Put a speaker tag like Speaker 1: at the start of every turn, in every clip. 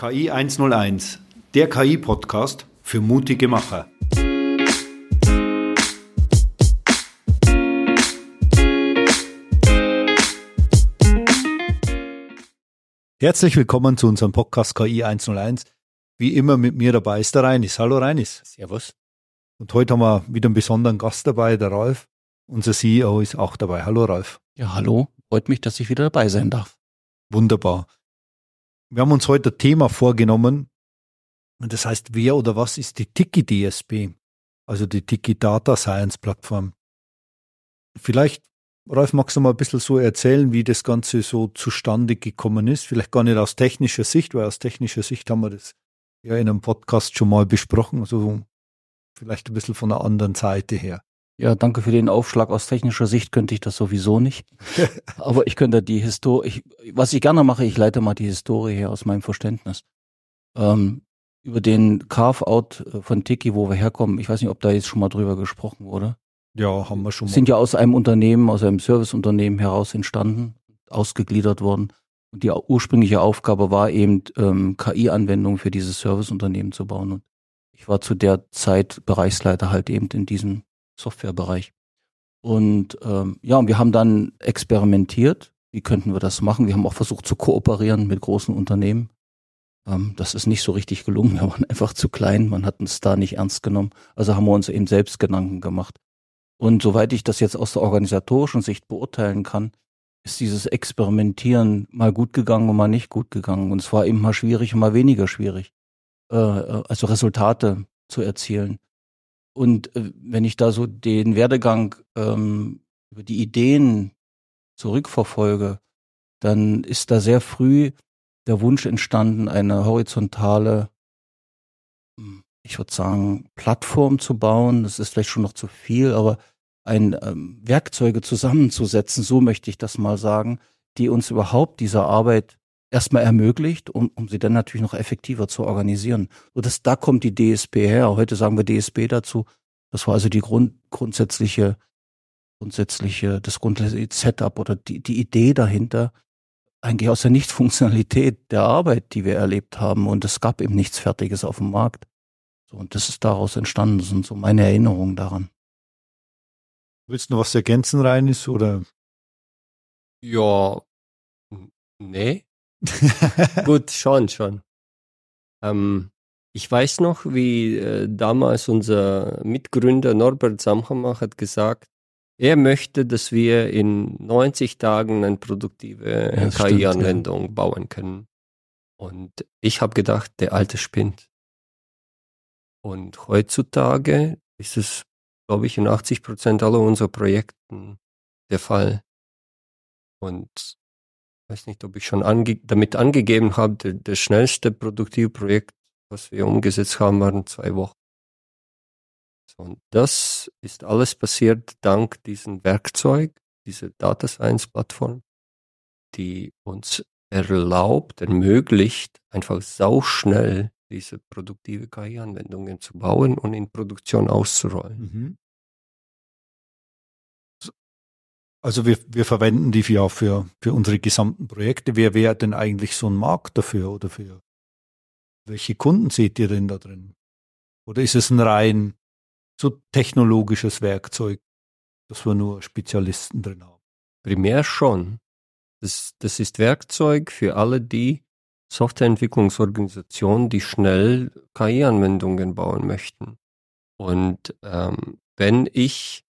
Speaker 1: KI 101, der KI-Podcast für mutige Macher. Herzlich willkommen zu unserem Podcast KI 101. Wie immer mit mir dabei ist der Reinis. Hallo Reinis.
Speaker 2: Servus.
Speaker 1: Und heute haben wir wieder einen besonderen Gast dabei, der Ralf. Unser CEO ist auch dabei. Hallo Ralf.
Speaker 2: Ja, hallo. Freut mich, dass ich wieder dabei sein darf.
Speaker 1: Wunderbar. Wir haben uns heute ein Thema vorgenommen. Und das heißt, wer oder was ist die Tiki DSP? Also die Tiki Data Science Plattform. Vielleicht, Ralf, magst du mal ein bisschen so erzählen, wie das Ganze so zustande gekommen ist? Vielleicht gar nicht aus technischer Sicht, weil aus technischer Sicht haben wir das ja in einem Podcast schon mal besprochen. Also vielleicht ein bisschen von einer anderen Seite her.
Speaker 2: Ja, danke für den Aufschlag. Aus technischer Sicht könnte ich das sowieso nicht. Aber ich könnte die Historie, was ich gerne mache, ich leite mal die Historie her aus meinem Verständnis. Ähm, über den Carve-out äh, von Tiki, wo wir herkommen, ich weiß nicht, ob da jetzt schon mal drüber gesprochen wurde.
Speaker 1: Ja, haben wir schon
Speaker 2: mal. Sind ja aus einem Unternehmen, aus einem Serviceunternehmen heraus entstanden, ausgegliedert worden. Und die ursprüngliche Aufgabe war eben, ähm, KI-Anwendungen für dieses Serviceunternehmen zu bauen. Und ich war zu der Zeit Bereichsleiter halt eben in diesem Softwarebereich. Und ähm, ja, wir haben dann experimentiert. Wie könnten wir das machen? Wir haben auch versucht zu kooperieren mit großen Unternehmen. Ähm, das ist nicht so richtig gelungen. Wir waren einfach zu klein. Man hat uns da nicht ernst genommen. Also haben wir uns eben selbst Gedanken gemacht. Und soweit ich das jetzt aus der organisatorischen Sicht beurteilen kann, ist dieses Experimentieren mal gut gegangen und mal nicht gut gegangen. Und es war eben mal schwierig und mal weniger schwierig, äh, äh also Resultate zu erzielen. Und äh, wenn ich da so den Werdegang ähm, über die Ideen zurückverfolge, dann ist da sehr früh der Wunsch entstanden, eine horizontale, hm, ich würde sagen, Plattform zu bauen. Das ist vielleicht schon noch zu viel, aber ein ähm, Werkzeuge zusammenzusetzen, so möchte ich das mal sagen, die uns überhaupt diese Arbeit erstmal ermöglicht, um, um sie dann natürlich noch effektiver zu organisieren. So dass da kommt die DSP her. Heute sagen wir DSP dazu. Das war also die Grund, grundsätzliche, grundsätzliche, das grundsätzliche Setup oder die, die Idee dahinter, eigentlich aus der Nichtfunktionalität der Arbeit, die wir erlebt haben. Und es gab eben nichts Fertiges auf dem Markt. So, und das ist daraus entstanden. Das sind so meine Erinnerungen daran.
Speaker 1: Willst du noch was ergänzen, Reinis, oder?
Speaker 3: Ja, nee. Gut, schon, schon. Ähm, ich weiß noch, wie äh, damals unser Mitgründer Norbert Samhammer hat gesagt, er möchte, dass wir in 90 Tagen eine produktive ja, KI-Anwendung ja. bauen können. Und ich habe gedacht, der alte spinnt. Und heutzutage ist es, glaube ich, in 80 Prozent aller unserer Projekten der Fall. Und weiß nicht, ob ich schon ange damit angegeben habe, das schnellste Produktivprojekt, was wir umgesetzt haben, waren zwei Wochen. So, und das ist alles passiert dank diesem Werkzeug, dieser Data Science Plattform, die uns erlaubt, ermöglicht, einfach sauschnell diese produktive KI-Anwendungen zu bauen und in Produktion auszurollen. Mhm.
Speaker 1: Also wir, wir verwenden die ja für, für unsere gesamten Projekte. Wer wäre denn eigentlich so ein Markt dafür oder für welche Kunden seht ihr denn da drin? Oder ist es ein rein so technologisches Werkzeug, dass wir nur Spezialisten drin haben?
Speaker 3: Primär schon. Das, das ist Werkzeug für alle die Softwareentwicklungsorganisationen, die schnell KI-Anwendungen bauen möchten. Und ähm, wenn ich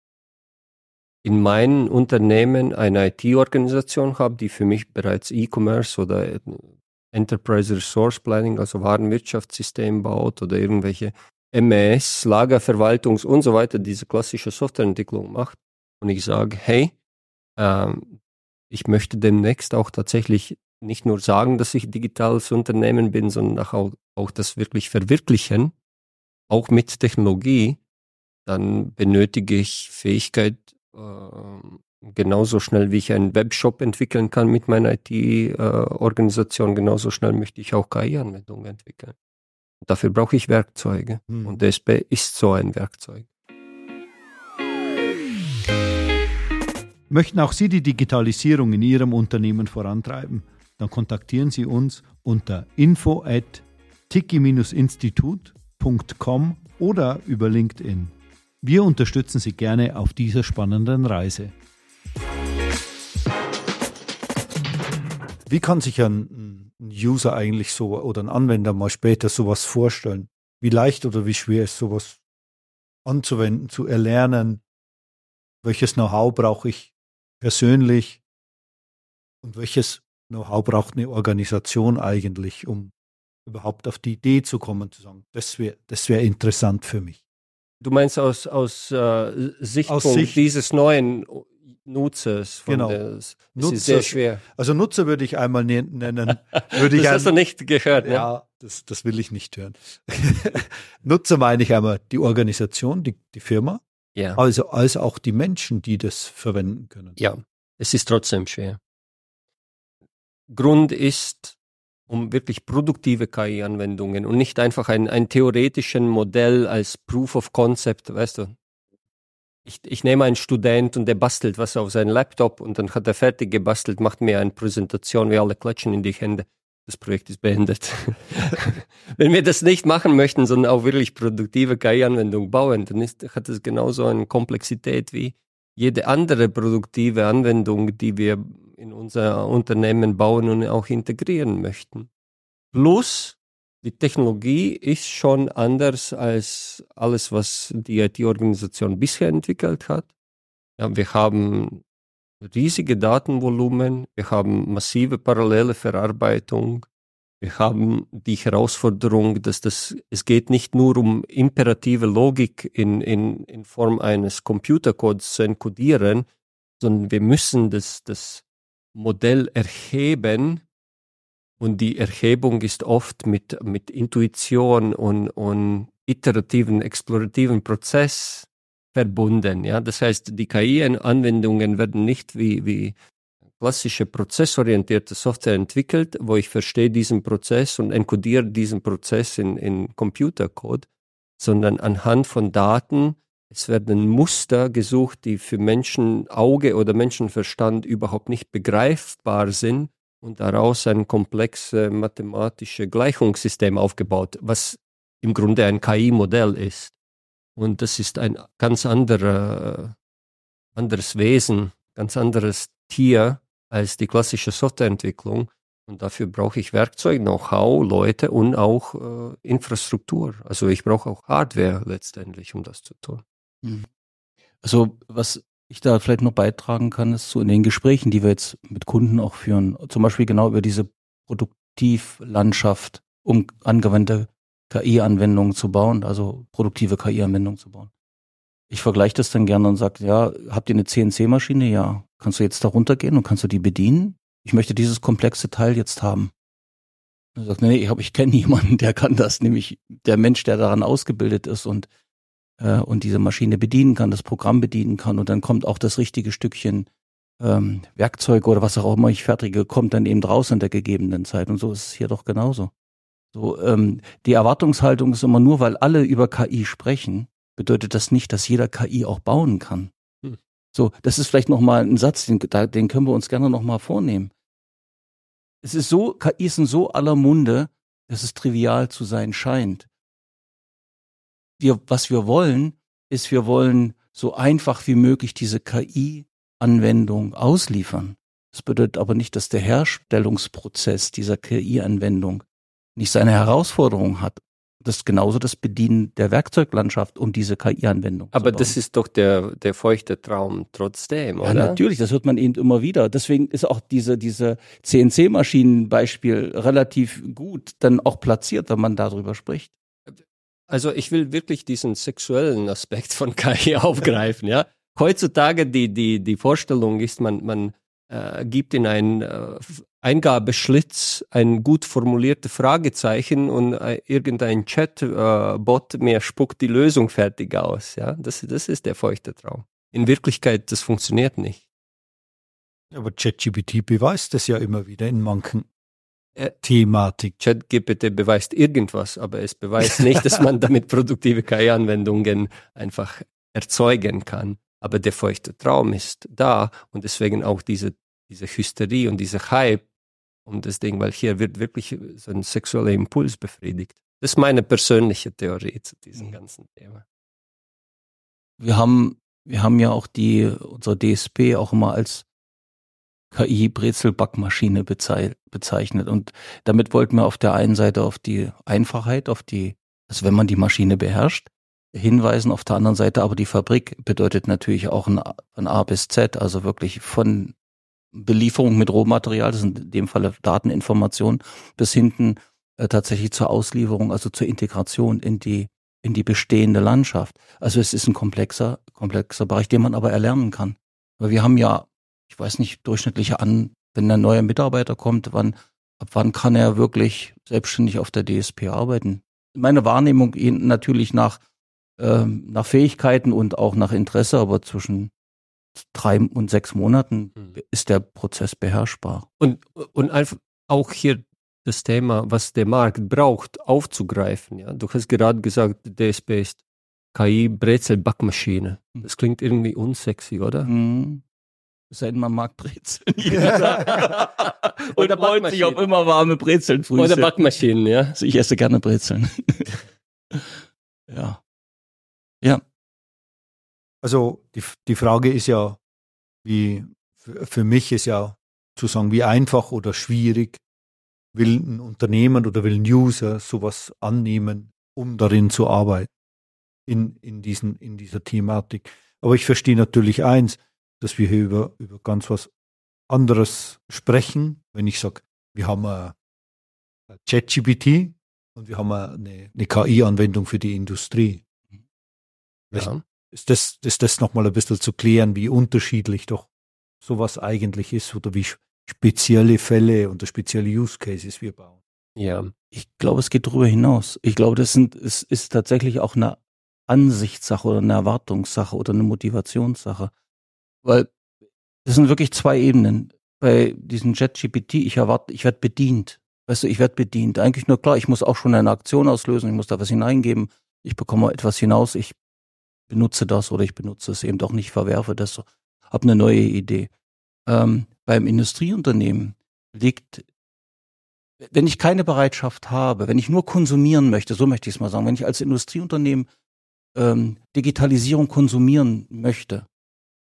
Speaker 3: in meinem Unternehmen eine IT-Organisation habe, die für mich bereits E-Commerce oder Enterprise Resource Planning, also Warenwirtschaftssystem baut oder irgendwelche MES, Lagerverwaltungs und so weiter, diese klassische Softwareentwicklung macht. Und ich sage, hey, ähm, ich möchte demnächst auch tatsächlich nicht nur sagen, dass ich digitales Unternehmen bin, sondern auch, auch das wirklich verwirklichen, auch mit Technologie, dann benötige ich Fähigkeit, äh, genauso schnell wie ich einen Webshop entwickeln kann mit meiner IT-Organisation, genauso schnell möchte ich auch KI-Anwendungen entwickeln. Dafür brauche ich Werkzeuge. Hm. Und DSP ist so ein Werkzeug.
Speaker 1: Möchten auch Sie die Digitalisierung in Ihrem Unternehmen vorantreiben? dann kontaktieren Sie uns unter info at tiki-institut.com oder über LinkedIn. Wir unterstützen Sie gerne auf dieser spannenden Reise. Wie kann sich ein, User eigentlich so oder ein Anwender mal später sowas vorstellen? Wie leicht oder wie schwer ist sowas anzuwenden, zu erlernen? Welches Know-how brauche ich persönlich? Und welches Know-how braucht eine Organisation eigentlich, um überhaupt auf die Idee zu kommen, zu sagen, das wäre das wär interessant für mich.
Speaker 3: Du meinst aus, aus äh, Sichtpunkt aus Sicht, dieses neuen Nutzers.
Speaker 1: genau.
Speaker 3: Der, Nutzer, ist sehr schwer.
Speaker 1: Also Nutzer würde ich einmal ne-, nennen.
Speaker 3: Würde
Speaker 1: das
Speaker 3: ich hast du nicht gehört,
Speaker 1: ne? Ja, das, das will ich nicht hören. Nutzer meine ich einmal die Organisation, die, die Firma.
Speaker 3: Ja.
Speaker 1: Also, also auch die Menschen, die das verwenden können.
Speaker 3: Ja, es ist trotzdem schwer. Grund ist, um wirklich produktive KI-Anwendungen und nicht einfach ein, ein theoretischen Modell als Proof of Concept, weißt du. Ich, ich nehme einen Student und der bastelt was auf seinen Laptop und dann hat er fertig gebastelt, macht mir eine Präsentation, wir alle klatschen in die Hände. Das Projekt ist beendet. Wenn wir das nicht machen möchten, sondern auch wirklich produktive KI-Anwendungen bauen, dann ist, hat es genauso eine Komplexität wie jede andere produktive Anwendung, die wir in unser Unternehmen bauen und auch integrieren möchten. Plus, die Technologie ist schon anders als alles, was die IT-Organisation bisher entwickelt hat. Ja, wir haben riesige Datenvolumen, wir haben massive parallele Verarbeitung, wir haben die Herausforderung, dass das, es geht nicht nur um imperative Logik in, in, in Form eines Computercodes zu encodieren, sondern wir müssen das, das Modell erheben und die Erhebung ist oft mit, mit Intuition und, und iterativen, explorativen Prozess verbunden. Ja? Das heißt, die KI-Anwendungen werden nicht wie, wie klassische prozessorientierte Software entwickelt, wo ich verstehe diesen Prozess und encodiere diesen Prozess in, in Computercode, sondern anhand von Daten es werden Muster gesucht, die für Menschenauge oder Menschenverstand überhaupt nicht begreifbar sind und daraus ein komplexes mathematisches Gleichungssystem aufgebaut, was im Grunde ein KI-Modell ist. Und das ist ein ganz anderer, anderes Wesen, ganz anderes Tier als die klassische Softwareentwicklung. Und dafür brauche ich Werkzeug, Know-how, Leute und auch äh, Infrastruktur. Also ich brauche auch Hardware letztendlich, um das zu tun.
Speaker 2: Mhm. Also was ich da vielleicht noch beitragen kann, ist so in den Gesprächen, die wir jetzt mit Kunden auch führen, zum Beispiel genau über diese Produktivlandschaft, um angewandte KI-Anwendungen zu bauen, also produktive KI-Anwendungen zu bauen. Ich vergleiche das dann gerne und sage, ja, habt ihr eine CNC-Maschine? Ja. Kannst du jetzt da runtergehen und kannst du die bedienen? Ich möchte dieses komplexe Teil jetzt haben. Und sagt, nee, ich, ich kenne jemanden, der kann das, nämlich der Mensch, der daran ausgebildet ist und äh, und diese Maschine bedienen kann, das Programm bedienen kann und dann kommt auch das richtige Stückchen ähm, Werkzeug oder was auch immer ich fertige, kommt dann eben raus in der gegebenen Zeit. Und so ist es hier doch genauso. So, ähm, die Erwartungshaltung ist immer nur, weil alle über KI sprechen, bedeutet das nicht, dass jeder KI auch bauen kann. Hm. So, das ist vielleicht nochmal ein Satz, den, den können wir uns gerne nochmal vornehmen. Es ist so, KI ist in so aller Munde, dass es trivial zu sein scheint wir, was wir wollen, ist, wir wollen so einfach wie möglich diese KI-Anwendung ausliefern. Das bedeutet aber nicht, dass der Herstellungsprozess dieser KI-Anwendung nicht seine Herausforderung hat. Das ist genauso das Bedienen der Werkzeuglandschaft um diese KI-Anwendung.
Speaker 3: Aber das ist doch der, der feuchte Traum trotzdem, oder?
Speaker 2: Ja, natürlich, das hört man eben immer wieder. Deswegen ist auch diese, diese CNC-Maschinen-Beispiel relativ gut dann auch platziert, wenn man darüber spricht.
Speaker 3: Also ich will wirklich diesen sexuellen Aspekt von KI aufgreifen, ja. Heutzutage die, die, die Vorstellung ist, man, man äh, gibt in einen äh, Eingabeschlitz ein gut formuliertes Fragezeichen und äh, irgendein Chatbot äh, mehr spuckt die Lösung fertig aus. Ja, das, das ist der feuchte Traum. In Wirklichkeit, das funktioniert nicht.
Speaker 1: Aber ChatGPT beweist das ja immer wieder in manchen Thematik.
Speaker 3: ChatGPT beweist irgendwas, aber es beweist nicht, dass man damit produktive KI-Anwendungen einfach erzeugen kann. Aber der feuchte Traum ist da und deswegen auch diese, diese Hysterie und dieser Hype um das Ding, weil hier wird wirklich so ein sexueller Impuls befriedigt. Das ist meine persönliche Theorie zu diesem mhm. ganzen Thema.
Speaker 2: Wir haben, wir haben ja auch die, unsere DSP auch immer als KI-Brezel-Backmaschine bezeichnet. Und damit wollten wir auf der einen Seite auf die Einfachheit, auf die, also wenn man die Maschine beherrscht, hinweisen. Auf der anderen Seite aber die Fabrik bedeutet natürlich auch ein, von A bis Z, also wirklich von Belieferung mit Rohmaterial, das sind in dem Falle Dateninformationen, bis hinten äh, tatsächlich zur Auslieferung, also zur Integration in die in die bestehende Landschaft. Also es ist ein komplexer komplexer Bereich, den man aber erlernen kann. Weil wir haben ja, ich weiß nicht, durchschnittliche an, wenn ein neuer Mitarbeiter kommt, wann ab wann kann er wirklich selbstständig auf der DSP arbeiten? Meine Wahrnehmung natürlich nach ähm, nach Fähigkeiten und auch nach Interesse, aber zwischen drei und sechs Monaten mhm. ist der Prozess beherrschbar.
Speaker 3: Und, und einfach auch hier das Thema, was der Markt braucht, aufzugreifen. Ja? Du hast gerade gesagt, DSP ist KI Brezel-Backmaschine. Mhm. Das klingt irgendwie unsexy, oder?
Speaker 2: Mhm. Sei denn, man mag Brezeln. Oder freut sich auf immer warme Brezeln
Speaker 3: früh. Oder Backmaschinen, ja.
Speaker 2: Also ich esse gerne Brezeln. ja. Ja.
Speaker 1: Also die, die Frage ist ja, wie für mich ist ja zu sagen, wie einfach oder schwierig will ein Unternehmen oder will ein User sowas annehmen, um darin zu arbeiten, in, in, diesen, in dieser Thematik. Aber ich verstehe natürlich eins, dass wir hier über, über ganz was anderes sprechen. Wenn ich sage, wir haben ein ChatGPT und wir haben eine, eine KI-Anwendung für die Industrie. Ja. Ist das, ist das nochmal ein bisschen zu klären, wie unterschiedlich doch sowas eigentlich ist oder wie spezielle Fälle und spezielle Use Cases wir bauen?
Speaker 2: Ja, ich glaube, es geht darüber hinaus. Ich glaube, das sind, es ist tatsächlich auch eine Ansichtssache oder eine Erwartungssache oder eine Motivationssache. Weil das sind wirklich zwei Ebenen. Bei diesem JetGPT, ich erwarte, ich werde bedient. Weißt du, ich werde bedient. Eigentlich nur klar, ich muss auch schon eine Aktion auslösen, ich muss da was hineingeben, ich bekomme etwas hinaus, ich benutze das oder ich benutze es eben doch nicht, verwerfe das, habe eine neue Idee. Ähm, beim Industrieunternehmen liegt, wenn ich keine Bereitschaft habe, wenn ich nur konsumieren möchte, so möchte ich es mal sagen, wenn ich als Industrieunternehmen ähm, Digitalisierung konsumieren möchte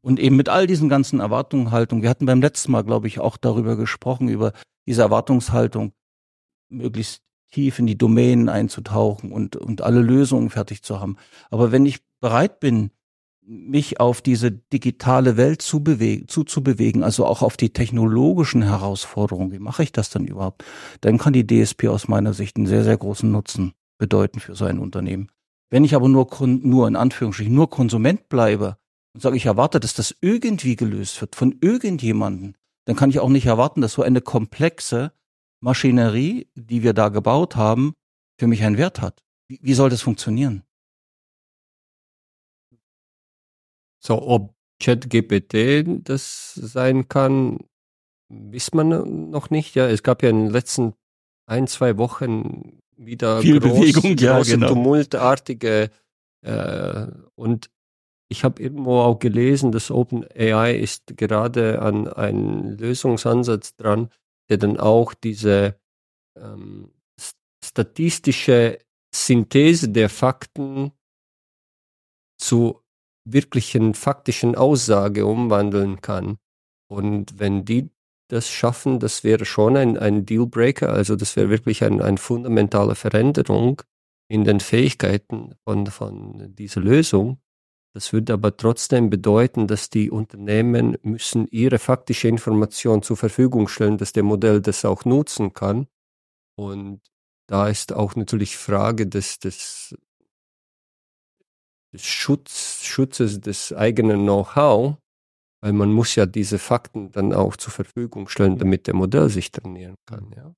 Speaker 2: und eben mit all diesen ganzen Erwartungshaltungen, wir hatten beim letzten Mal, glaube ich, auch darüber gesprochen, über diese Erwartungshaltung, möglichst tief in die Domänen einzutauchen und, und alle Lösungen fertig zu haben. Aber wenn ich bereit bin, mich auf diese digitale Welt zu bewegen, zuzubewegen, also auch auf die technologischen Herausforderungen, wie mache ich das denn überhaupt? Dann kann die DSP aus meiner Sicht einen sehr, sehr großen Nutzen bedeuten für so ein Unternehmen. Wenn ich aber nur, nur in Anführungsstrichen, nur Konsument bleibe und sage, ich erwarte, dass das irgendwie gelöst wird von irgendjemanden, dann kann ich auch nicht erwarten, dass so eine komplexe Maschinerie, die wir da gebaut haben, für mich einen Wert hat. Wie, wie soll das funktionieren?
Speaker 3: So, ob ChatGPT das sein kann, wisst man noch nicht. Ja, es gab ja in den letzten ein, zwei Wochen wieder
Speaker 2: viel groß, Bewegung, ja, genau.
Speaker 3: tumultartige äh, und ich habe irgendwo auch gelesen, dass OpenAI ist gerade an einem Lösungsansatz dran, der dann auch diese ähm, statistische Synthese der Fakten zu wirklichen faktischen Aussage umwandeln kann. Und wenn die das schaffen, das wäre schon ein, ein Dealbreaker, also das wäre wirklich ein, eine fundamentale Veränderung in den Fähigkeiten von, von dieser Lösung. Das würde aber trotzdem bedeuten, dass die Unternehmen müssen ihre faktische Information zur Verfügung stellen, dass der Modell das auch nutzen kann. Und da ist auch natürlich Frage des, des Schutz, Schutzes des eigenen Know-how, weil man muss ja diese Fakten dann auch zur Verfügung stellen, damit der Modell sich trainieren kann, ja.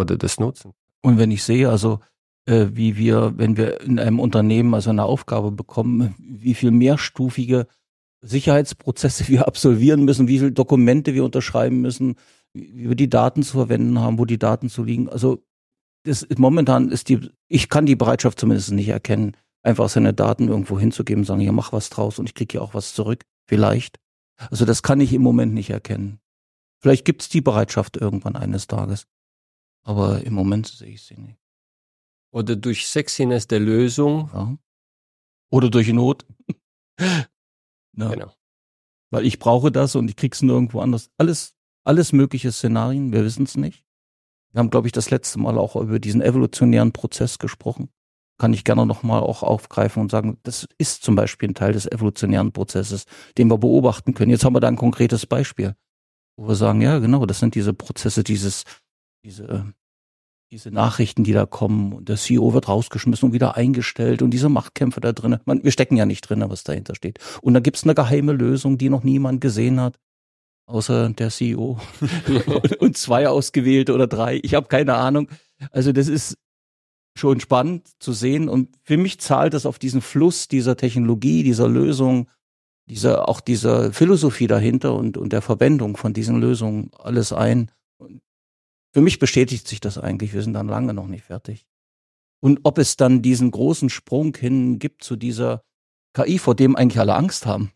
Speaker 3: Oder das nutzen.
Speaker 2: Und wenn ich sehe, also äh, wie wir, wenn wir in einem Unternehmen also eine Aufgabe bekommen, wie viel mehrstufige Sicherheitsprozesse wir absolvieren müssen, wie viele Dokumente wir unterschreiben müssen, wie wir die Daten zu verwenden haben, wo die Daten zu liegen. Also das momentan ist die, ich kann die Bereitschaft zumindest nicht erkennen, einfach seine Daten irgendwo hinzugeben, sagen, ja, mach was draus und ich kriege ja auch was zurück. Vielleicht. Also das kann ich im Moment nicht erkennen. Vielleicht gibt es die Bereitschaft irgendwann eines Tages. Aber im Moment sehe ich sie nicht.
Speaker 3: Oder durch Sexiness der Lösung.
Speaker 2: Ja. Oder durch Not.
Speaker 3: ja. Genau.
Speaker 2: Weil ich brauche das und ich krieg's nirgendwo anders. Alles, alles mögliche Szenarien, wir wissen es nicht. Wir haben, glaube ich, das letzte Mal auch über diesen evolutionären Prozess gesprochen. Kann ich gerne nochmal auch aufgreifen und sagen, das ist zum Beispiel ein Teil des evolutionären Prozesses, den wir beobachten können. Jetzt haben wir da ein konkretes Beispiel, wo wir sagen, ja, genau, das sind diese Prozesse, dieses, diese, diese Nachrichten, die da kommen und der CEO wird rausgeschmissen und wieder eingestellt und diese Machtkämpfe da drin. Man, wir stecken ja nicht drin, was dahinter steht. Und da gibt's eine geheime Lösung, die noch niemand gesehen hat außer der CEO und zwei ausgewählte oder drei. Ich habe keine Ahnung. Also das ist schon spannend zu sehen und für mich zahlt das auf diesen Fluss dieser Technologie, dieser Lösung, dieser auch dieser Philosophie dahinter und und der Verwendung von diesen Lösungen alles ein. Für mich bestätigt sich das eigentlich. Wir sind dann lange noch nicht fertig. Und ob es dann diesen großen Sprung hin gibt zu dieser KI, vor dem eigentlich alle Angst haben,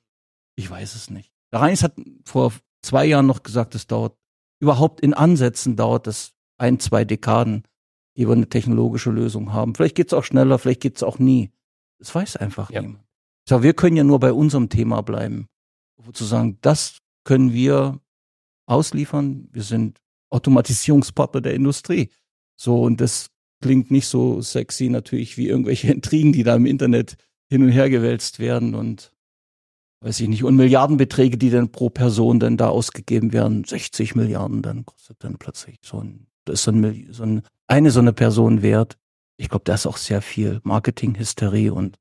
Speaker 2: ich weiß es nicht. Der Reins hat vor zwei Jahren noch gesagt, es dauert überhaupt in Ansätzen dauert es ein, zwei Dekaden, ehe wir eine technologische Lösung haben. Vielleicht geht es auch schneller, vielleicht geht es auch nie. Das weiß einfach ja. niemand. So, wir können ja nur bei unserem Thema bleiben. Zu sagen, das können wir ausliefern. Wir sind Automatisierungspartner der Industrie. So, und das klingt nicht so sexy natürlich wie irgendwelche Intrigen, die da im Internet hin und her gewälzt werden und weiß ich nicht, und Milliardenbeträge, die dann pro Person dann da ausgegeben werden, 60 Milliarden, dann kostet dann plötzlich so ein, das ist so, ein, so ein, eine so eine Person wert. Ich glaube, da ist auch sehr viel Marketinghysterie und,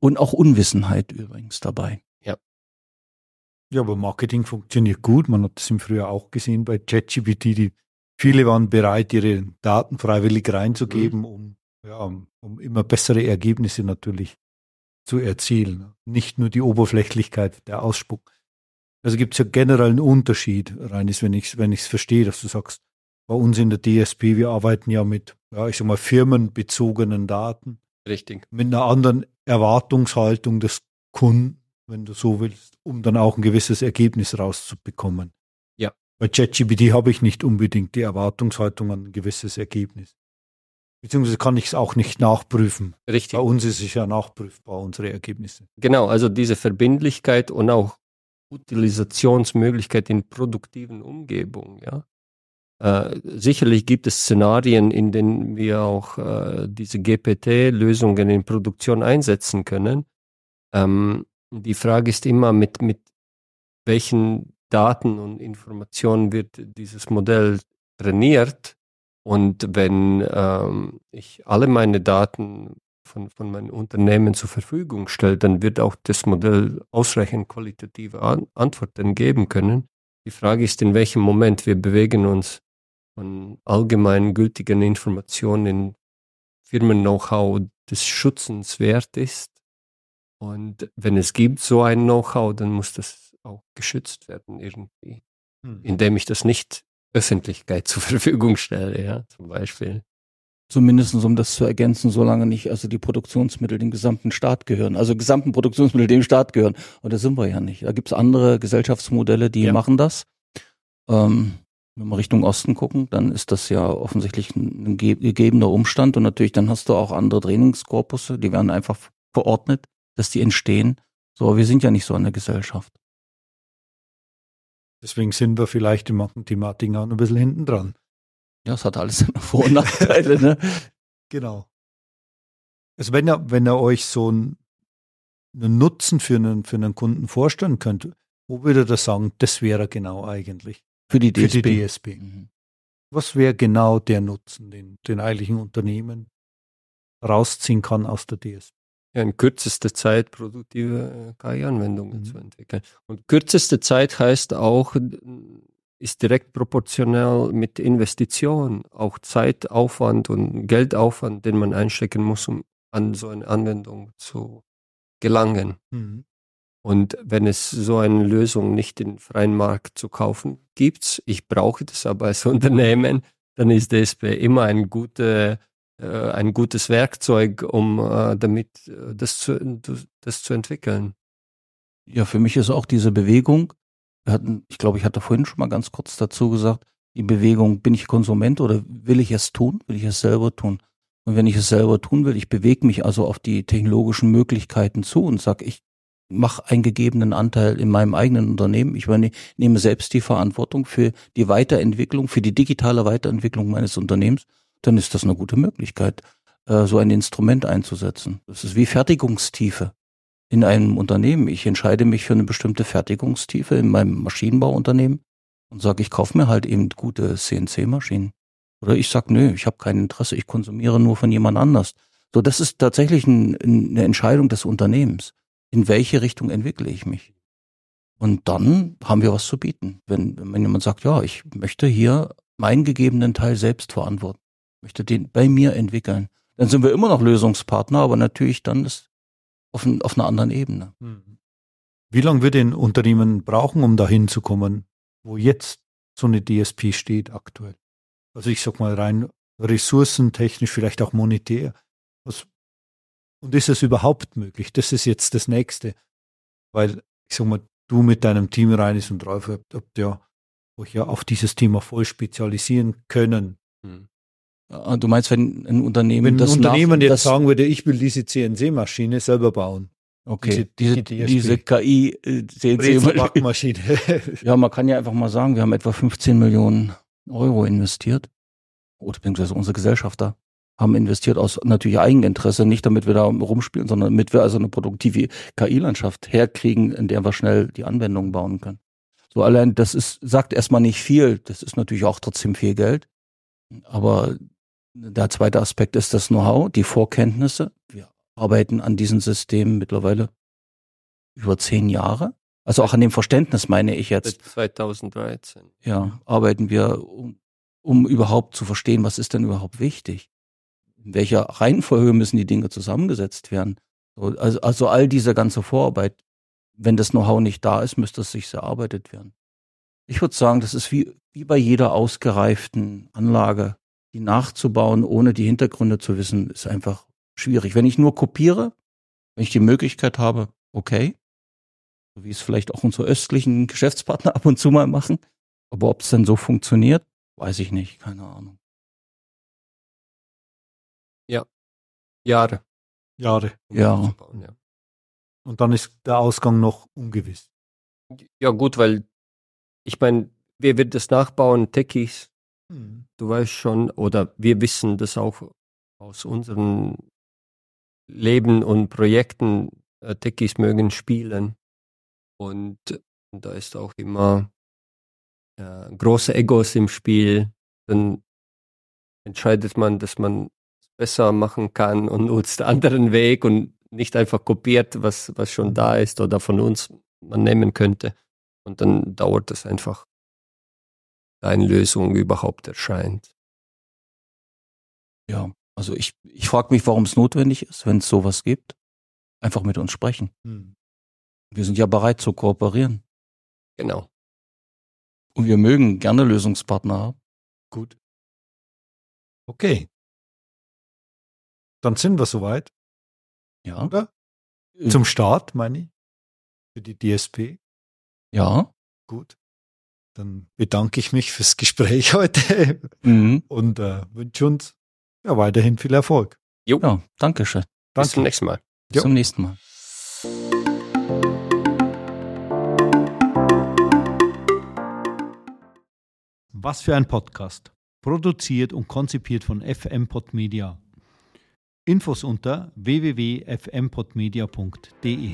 Speaker 2: und auch Unwissenheit übrigens dabei.
Speaker 3: Ja.
Speaker 1: Aber Marketing funktioniert gut. Man hat das im Frühjahr auch gesehen bei ChatGPT. Die, viele waren bereit, ihre Daten freiwillig reinzugeben, mhm. um, ja, um immer bessere Ergebnisse natürlich zu erzielen. Nicht nur die Oberflächlichkeit der Ausspuck. Also gibt es ja generell einen Unterschied, Reinis, wenn ich es wenn ich's verstehe, dass du sagst, bei uns in der DSP, wir arbeiten ja mit, ja, ich sag mal, firmenbezogenen Daten.
Speaker 3: Richtig.
Speaker 1: Mit einer anderen Erwartungshaltung des Kunden, wenn du so willst, um dann auch ein gewisses Ergebnis rauszubekommen.
Speaker 3: Ja.
Speaker 1: Bei ChatGPT habe ich nicht unbedingt die Erwartungshaltung an ein gewisses Ergebnis. Beziehungsweise kann ich es auch nicht nachprüfen.
Speaker 3: Richtig.
Speaker 1: Bei uns ist es ja nachprüfbar, unsere Ergebnisse.
Speaker 3: Genau, also diese Verbindlichkeit und auch Utilisationsmöglichkeit in produktiven Umgebungen, ja. Äh, sicherlich gibt es Szenarien, in denen wir auch äh, diese GPT-Lösungen in Produktion einsetzen können. Ähm, die Frage ist immer, mit, mit welchen Daten und Informationen wird dieses Modell trainiert und wenn ähm, ich alle meine Daten von, von meinem Unternehmen zur Verfügung stelle, dann wird auch das Modell ausreichend qualitative An Antworten geben können. Die Frage ist, in welchem Moment wir bewegen uns von allgemein gültigen Informationen in Firmen-Know-how des Schutzens wert ist. Und wenn es gibt so ein Know-how, dann muss das auch geschützt werden irgendwie, hm. indem ich das nicht Öffentlichkeit zur Verfügung stelle, ja, zum Beispiel.
Speaker 2: Zumindest um das zu ergänzen, solange nicht also die Produktionsmittel dem gesamten Staat gehören, also gesamten Produktionsmittel dem Staat gehören. Und da sind wir ja nicht. Da gibt's andere Gesellschaftsmodelle, die ja. machen das. Ähm, wenn wir Richtung Osten gucken, dann ist das ja offensichtlich ein gegebener Umstand. Und natürlich dann hast du auch andere Trainingskorpusse, die werden einfach verordnet, dass die entstehen. So, wir sind ja nicht so eine Gesellschaft.
Speaker 1: Deswegen sind wir vielleicht in manchen Thematiken auch ein bisschen hinten dran.
Speaker 2: Ja, es hat alles Vor- und Nachteile, ne?
Speaker 1: Genau. Also wenn ihr, wenn ihr euch so einen, einen Nutzen für einen, für einen Kunden vorstellen könnt, wo würdet ihr sagen, das wäre genau eigentlich?
Speaker 2: Für die DSP.
Speaker 1: Für die DSP. Mhm. Was wäre genau der Nutzen, den, den eigentlichen Unternehmen rausziehen kann aus der DSP?
Speaker 3: Ja, in kürzester Zeit produktive äh, KI-Anwendungen mhm. zu entwickeln. Und kürzeste Zeit heißt auch, ist direkt proportional mit Investition, auch Zeitaufwand und Geldaufwand, den man einstecken muss, um an so eine Anwendung zu gelangen. Mhm. Und wenn es so eine Lösung nicht im freien Markt zu kaufen gibt, ich brauche das aber als Unternehmen, dann ist DSP immer eine gute äh, ein gutes Werkzeug, um äh, damit äh, das zu, das zu entwickeln.
Speaker 2: Ja, für mich ist auch diese Bewegung hatten, ich glaube, ich hatte vorhin schon mal ganz kurz dazu gesagt, die Bewegung, bin ich Konsument oder will ich es tun? Will ich es selber tun? Und wenn ich es selber tun will, ich bewege mich also auf die technologischen Möglichkeiten zu und sage, ich mache einen gegebenen Anteil in meinem eigenen Unternehmen. Ich nehme selbst die Verantwortung für die Weiterentwicklung, für die digitale Weiterentwicklung meines Unternehmens, dann ist das eine gute Möglichkeit, äh, so ein Instrument einzusetzen. Das ist wie Fertigungstiefe in einem Unternehmen. Ich entscheide mich für eine bestimmte Fertigungstiefe in meinem Maschinenbauunternehmen und sage, ich kaufe mir halt eben gute CNC-Maschinen. Oder ich sage, nö, ich habe kein Interesse, ich konsumiere nur von jemand anders. So, das ist tatsächlich ein, eine Entscheidung des Unternehmens. In welche Richtung entwickle ich mich? Und dann haben wir was zu bieten. Wenn, wenn jemand sagt, ja, ich möchte hier meinen gegebenen Teil selbst verantworten, möchte den bei mir entwickeln, dann sind wir immer noch Lösungspartner, aber natürlich dann ist auf, ein, auf einer anderen Ebene. Hm.
Speaker 1: Wie lange wird ein Unternehmen brauchen, um dahin zu kommen, wo jetzt so eine DSP steht aktuell? Also ich sag mal rein ressourcentechnisch, vielleicht auch monetär. Was, und ist es überhaupt möglich? Das ist jetzt das Nächste. Weil, ich sag mal, du mit deinem Team Reinis und Ralf habt, habt ja euch ja auf dieses Thema voll spezialisieren können. Hm.
Speaker 2: Du meinst, wenn ein Unternehmen
Speaker 1: wenn ein das Unternehmen nach, jetzt sagen würde, ich will diese CNC-Maschine selber bauen.
Speaker 2: Okay, diese, diese, diese KI CNC-Maschine. ja, man kann ja einfach mal sagen, wir haben etwa 15 Millionen Euro investiert. Oder beziehungsweise unsere Gesellschafter haben investiert aus natürlich Eigeninteresse, nicht damit wir da rumspielen, sondern damit wir also eine produktive KI-Landschaft herkriegen, in der wir schnell die Anwendungen bauen können. So allein, das ist, sagt erstmal nicht viel. Das ist natürlich auch trotzdem viel Geld. Aber der zweite Aspekt ist das Know-how, die Vorkenntnisse. Wir arbeiten an diesen Systemen mittlerweile über zehn Jahre. Also auch an dem Verständnis meine ich jetzt.
Speaker 3: Seit 2013.
Speaker 2: Ja, arbeiten wir, um, um überhaupt zu verstehen, was ist denn überhaupt wichtig? In welcher Reihenfolge müssen die Dinge zusammengesetzt werden? Also, also all diese ganze Vorarbeit, wenn das Know-how nicht da ist, müsste es sich erarbeitet werden. Ich würde sagen, das ist wie, wie bei jeder ausgereiften Anlage. Die nachzubauen, ohne die Hintergründe zu wissen, ist einfach schwierig. Wenn ich nur kopiere, wenn ich die Möglichkeit habe, okay, so wie es vielleicht auch unsere östlichen Geschäftspartner ab und zu mal machen. Aber ob es denn so funktioniert, weiß ich nicht, keine Ahnung.
Speaker 3: Ja, Jahre.
Speaker 1: Jahre.
Speaker 2: Um ja. ja.
Speaker 1: Und dann ist der Ausgang noch ungewiss.
Speaker 3: Ja, gut, weil ich meine, wer wird das nachbauen? Techies. Hm. Du weißt schon, oder wir wissen das auch aus unseren Leben und Projekten. Äh, Techies mögen spielen. Und da ist auch immer äh, große Egos im Spiel. Dann entscheidet man, dass man es besser machen kann und nutzt einen anderen Weg und nicht einfach kopiert, was, was schon da ist oder von uns man nehmen könnte. Und dann dauert es einfach, da eine Lösung überhaupt erscheint.
Speaker 2: Ja, also ich, ich frage mich, warum es notwendig ist, wenn es sowas gibt. Einfach mit uns sprechen. Hm. Wir sind ja bereit zu kooperieren.
Speaker 3: Genau.
Speaker 2: Und wir mögen gerne Lösungspartner haben.
Speaker 1: Gut. Okay. Dann sind wir soweit.
Speaker 2: Ja.
Speaker 1: Oder? Äh. Zum Start, meine ich. Für die DSP.
Speaker 2: Ja.
Speaker 1: Gut. Dann bedanke ich mich fürs Gespräch heute mhm. und äh, wünsche uns ja, weiterhin viel Erfolg.
Speaker 2: Jo. Ja, danke schön.
Speaker 3: Danke. Bis zum nächsten Mal.
Speaker 2: Bis jo. zum nächsten Mal.
Speaker 1: Was für ein Podcast. Produziert und konzipiert von FM Podmedia. Infos unter www.fmpodmedia.de